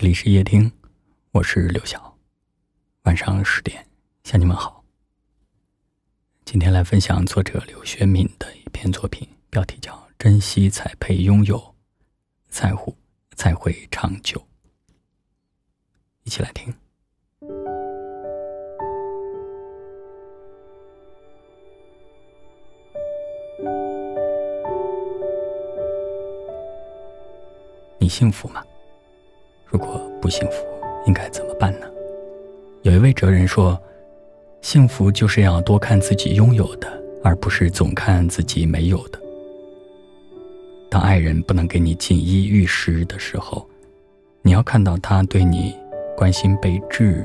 这里是夜听，我是刘晓。晚上十点向你们好。今天来分享作者刘学敏的一篇作品，标题叫《珍惜才配拥有，在乎才会长久》。一起来听。你幸福吗？如果不幸福，应该怎么办呢？有一位哲人说：“幸福就是要多看自己拥有的，而不是总看自己没有的。”当爱人不能给你锦衣玉食的时候，你要看到他对你关心备至、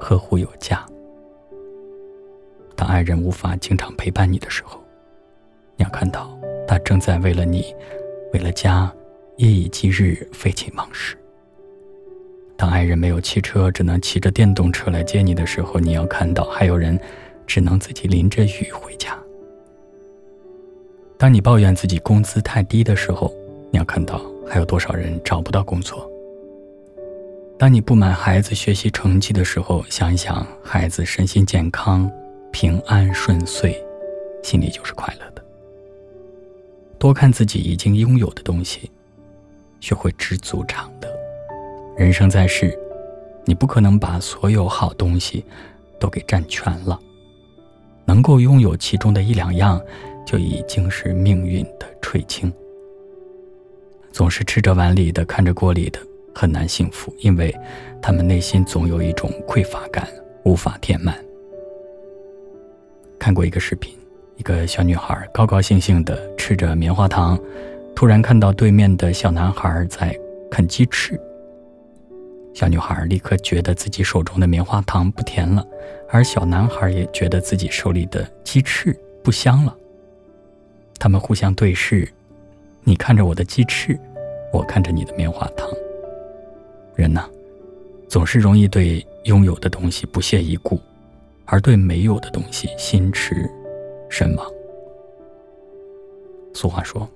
呵护有加；当爱人无法经常陪伴你的时候，你要看到他正在为了你、为了家，夜以继日、废寝忘食。当爱人没有汽车，只能骑着电动车来接你的时候，你要看到还有人只能自己淋着雨回家。当你抱怨自己工资太低的时候，你要看到还有多少人找不到工作。当你不满孩子学习成绩的时候，想一想孩子身心健康、平安顺遂，心里就是快乐的。多看自己已经拥有的东西，学会知足常乐。人生在世，你不可能把所有好东西都给占全了。能够拥有其中的一两样，就已经是命运的垂青。总是吃着碗里的，看着锅里的，很难幸福，因为他们内心总有一种匮乏感，无法填满。看过一个视频，一个小女孩高高兴兴地吃着棉花糖，突然看到对面的小男孩在啃鸡翅。小女孩立刻觉得自己手中的棉花糖不甜了，而小男孩也觉得自己手里的鸡翅不香了。他们互相对视，你看着我的鸡翅，我看着你的棉花糖。人呐，总是容易对拥有的东西不屑一顾，而对没有的东西心驰神往。俗话说：“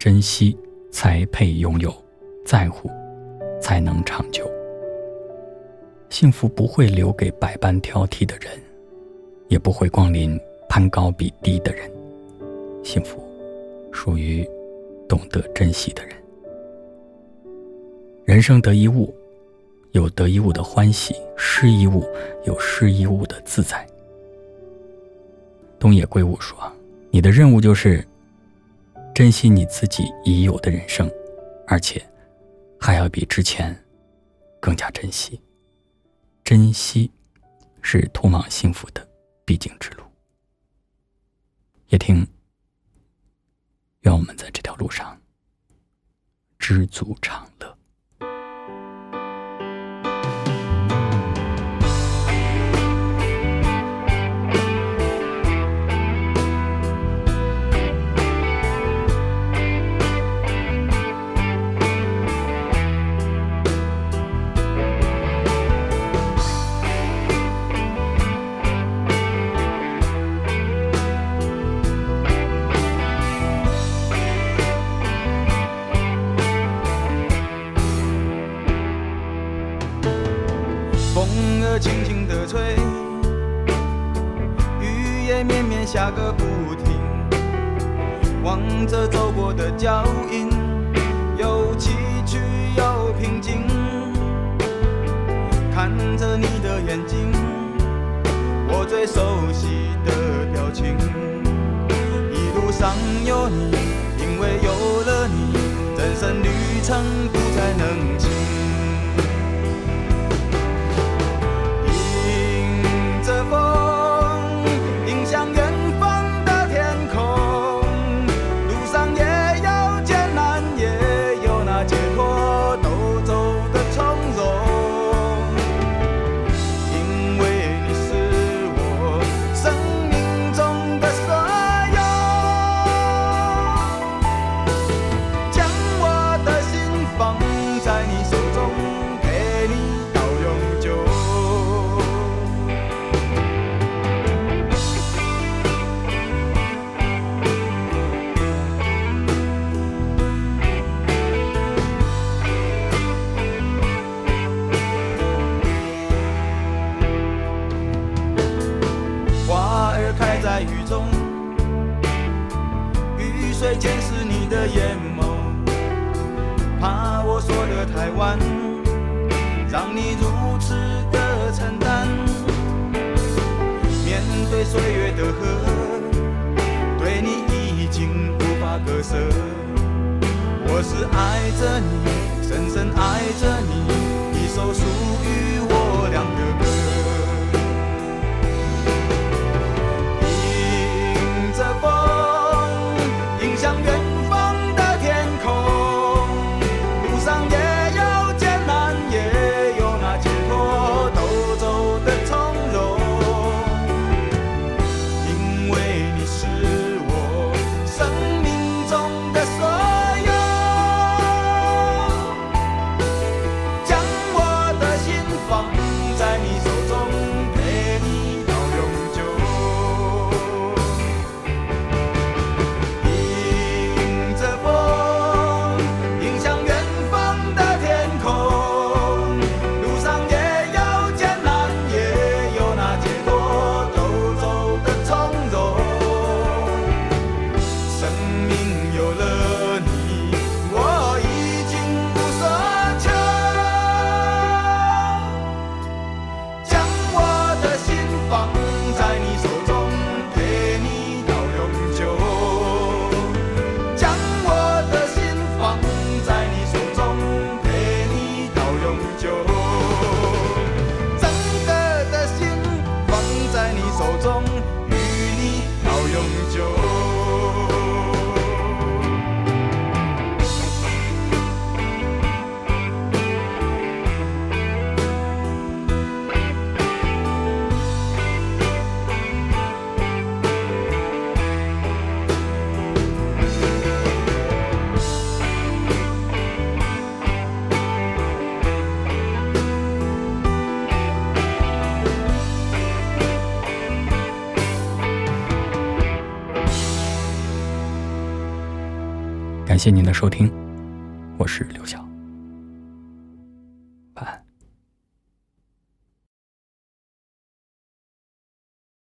珍惜才配拥有，在乎才能长久。”幸福不会留给百般挑剔的人，也不会光临攀高比低的人。幸福属于懂得珍惜的人。人生得一物，有得一物的欢喜；失一物，有失一物的自在。东野圭吾说：“你的任务就是珍惜你自己已有的人生，而且还要比之前更加珍惜。”珍惜，是通往幸福的必经之路。也听，愿我们在这条路上知足常乐。轻轻的吹，雨也绵绵下个不停。望着走过的脚印，有崎岖有平静。看着你的眼睛，我最熟悉的表情。一路上有你，因为有了你，人生旅程不再冷清。台湾让你如此的承担。面对岁月的河对你已经无法割舍。我是爱着你深深爱着你一首属于谢您的收听我是刘晓。